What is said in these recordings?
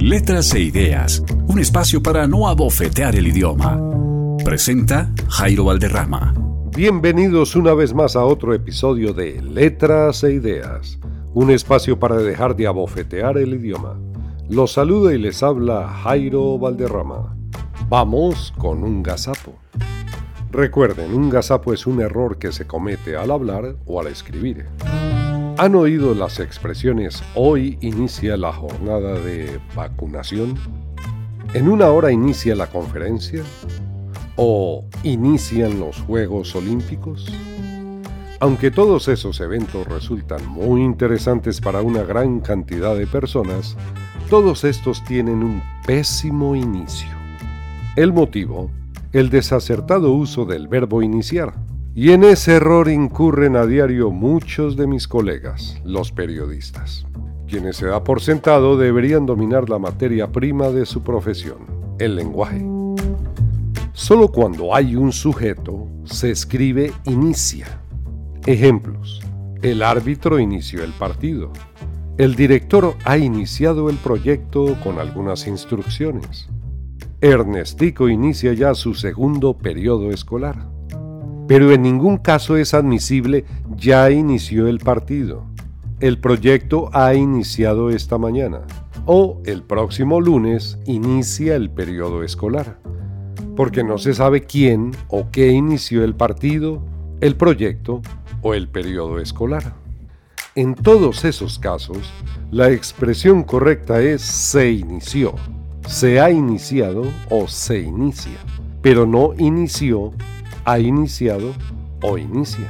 Letras e Ideas, un espacio para no abofetear el idioma. Presenta Jairo Valderrama. Bienvenidos una vez más a otro episodio de Letras e Ideas, un espacio para dejar de abofetear el idioma. Los saluda y les habla Jairo Valderrama. Vamos con un gazapo. Recuerden, un gazapo es un error que se comete al hablar o al escribir. ¿Han oído las expresiones hoy inicia la jornada de vacunación? ¿En una hora inicia la conferencia? ¿O inician los Juegos Olímpicos? Aunque todos esos eventos resultan muy interesantes para una gran cantidad de personas, todos estos tienen un pésimo inicio. El motivo, el desacertado uso del verbo iniciar y en ese error incurren a diario muchos de mis colegas, los periodistas, quienes se da por sentado deberían dominar la materia prima de su profesión, el lenguaje. Solo cuando hay un sujeto se escribe inicia. Ejemplos. El árbitro inició el partido. El director ha iniciado el proyecto con algunas instrucciones. Ernestico inicia ya su segundo periodo escolar pero en ningún caso es admisible ya inició el partido, el proyecto ha iniciado esta mañana. O el próximo lunes inicia el periodo escolar, porque no se sabe quién o qué inició el partido, el proyecto o el periodo escolar. En todos esos casos, la expresión correcta es se inició, se ha iniciado o se inicia, pero no inició ha iniciado o inicia.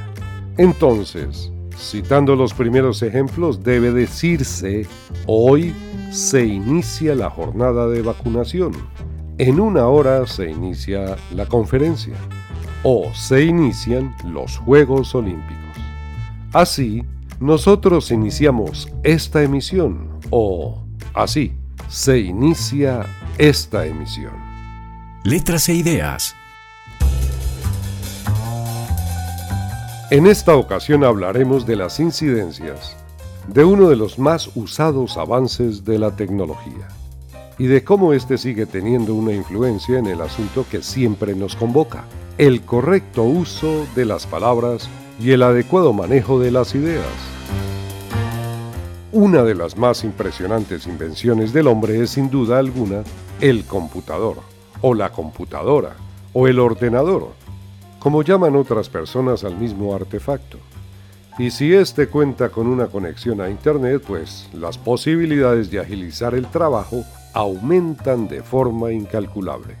Entonces, citando los primeros ejemplos, debe decirse, hoy se inicia la jornada de vacunación. En una hora se inicia la conferencia o se inician los Juegos Olímpicos. Así, nosotros iniciamos esta emisión o así se inicia esta emisión. Letras e ideas En esta ocasión hablaremos de las incidencias de uno de los más usados avances de la tecnología y de cómo éste sigue teniendo una influencia en el asunto que siempre nos convoca, el correcto uso de las palabras y el adecuado manejo de las ideas. Una de las más impresionantes invenciones del hombre es sin duda alguna el computador, o la computadora, o el ordenador, como llaman otras personas al mismo artefacto. Y si éste cuenta con una conexión a Internet, pues las posibilidades de agilizar el trabajo aumentan de forma incalculable.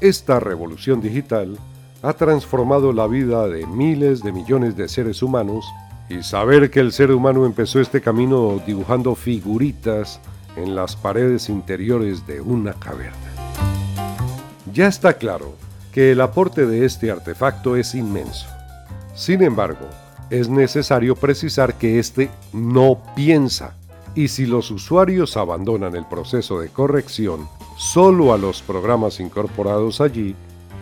Esta revolución digital ha transformado la vida de miles de millones de seres humanos y saber que el ser humano empezó este camino dibujando figuritas en las paredes interiores de una caverna. Ya está claro que el aporte de este artefacto es inmenso. Sin embargo, es necesario precisar que éste no piensa, y si los usuarios abandonan el proceso de corrección solo a los programas incorporados allí,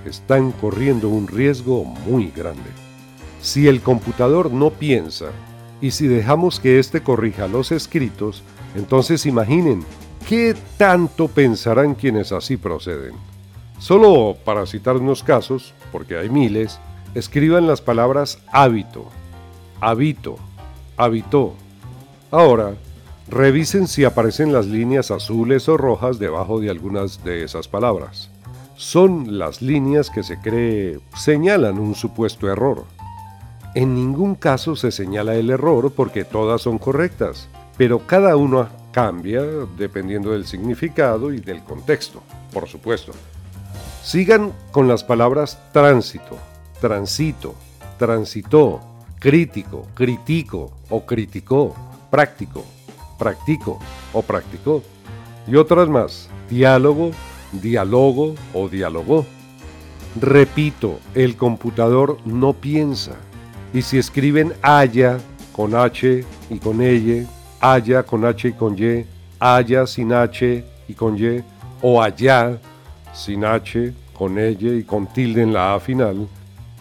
están corriendo un riesgo muy grande. Si el computador no piensa, y si dejamos que éste corrija los escritos, entonces imaginen qué tanto pensarán quienes así proceden. Solo para citar unos casos, porque hay miles, escriban las palabras hábito, habito, habitó. Ahora, Revisen si aparecen las líneas azules o rojas debajo de algunas de esas palabras. Son las líneas que se cree señalan un supuesto error. En ningún caso se señala el error porque todas son correctas, pero cada una cambia dependiendo del significado y del contexto, por supuesto. Sigan con las palabras tránsito, transito, transitó, crítico, critico o criticó, práctico, practico o practicó. Y otras más, diálogo, diálogo o dialogó. Repito, el computador no piensa. Y si escriben haya con H y con Y, haya con H y con Y, haya sin H y con Y, o allá sin H, con ella y con tilde en la A final,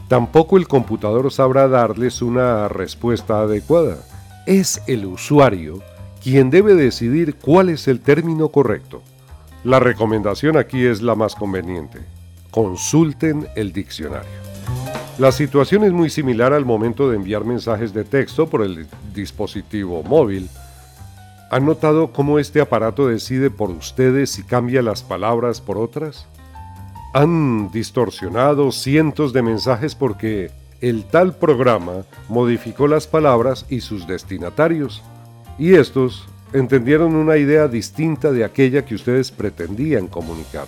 tampoco el computador sabrá darles una respuesta adecuada. Es el usuario quien debe decidir cuál es el término correcto. La recomendación aquí es la más conveniente. Consulten el diccionario. La situación es muy similar al momento de enviar mensajes de texto por el dispositivo móvil. ¿Han notado cómo este aparato decide por ustedes si cambia las palabras por otras? Han distorsionado cientos de mensajes porque el tal programa modificó las palabras y sus destinatarios, y estos entendieron una idea distinta de aquella que ustedes pretendían comunicar.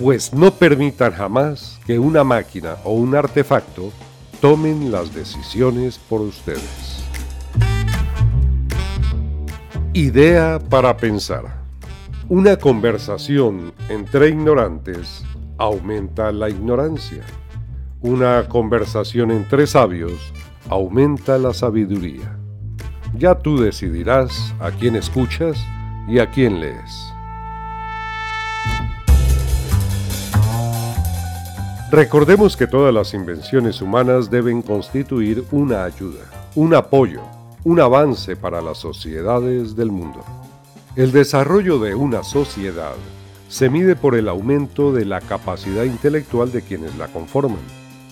Pues no permitan jamás que una máquina o un artefacto tomen las decisiones por ustedes. Idea para pensar. Una conversación entre ignorantes aumenta la ignorancia. Una conversación entre sabios aumenta la sabiduría. Ya tú decidirás a quién escuchas y a quién lees. Recordemos que todas las invenciones humanas deben constituir una ayuda, un apoyo, un avance para las sociedades del mundo. El desarrollo de una sociedad se mide por el aumento de la capacidad intelectual de quienes la conforman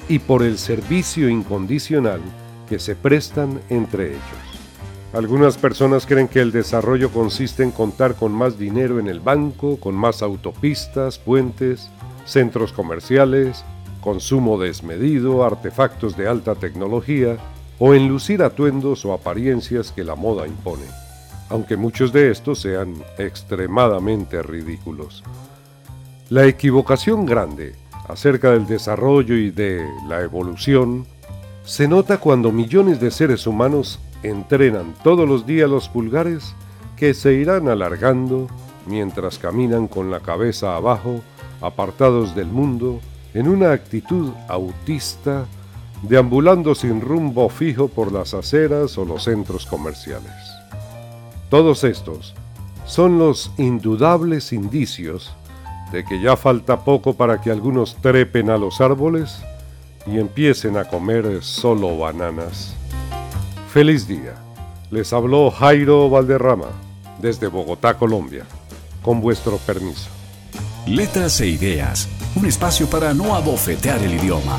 y por el servicio incondicional que se prestan entre ellos. Algunas personas creen que el desarrollo consiste en contar con más dinero en el banco, con más autopistas, puentes, centros comerciales, consumo desmedido, artefactos de alta tecnología o en lucir atuendos o apariencias que la moda impone aunque muchos de estos sean extremadamente ridículos. La equivocación grande acerca del desarrollo y de la evolución se nota cuando millones de seres humanos entrenan todos los días los pulgares que se irán alargando mientras caminan con la cabeza abajo, apartados del mundo, en una actitud autista, deambulando sin rumbo fijo por las aceras o los centros comerciales. Todos estos son los indudables indicios de que ya falta poco para que algunos trepen a los árboles y empiecen a comer solo bananas. Feliz día. Les habló Jairo Valderrama desde Bogotá, Colombia. Con vuestro permiso. Letras e ideas. Un espacio para no abofetear el idioma.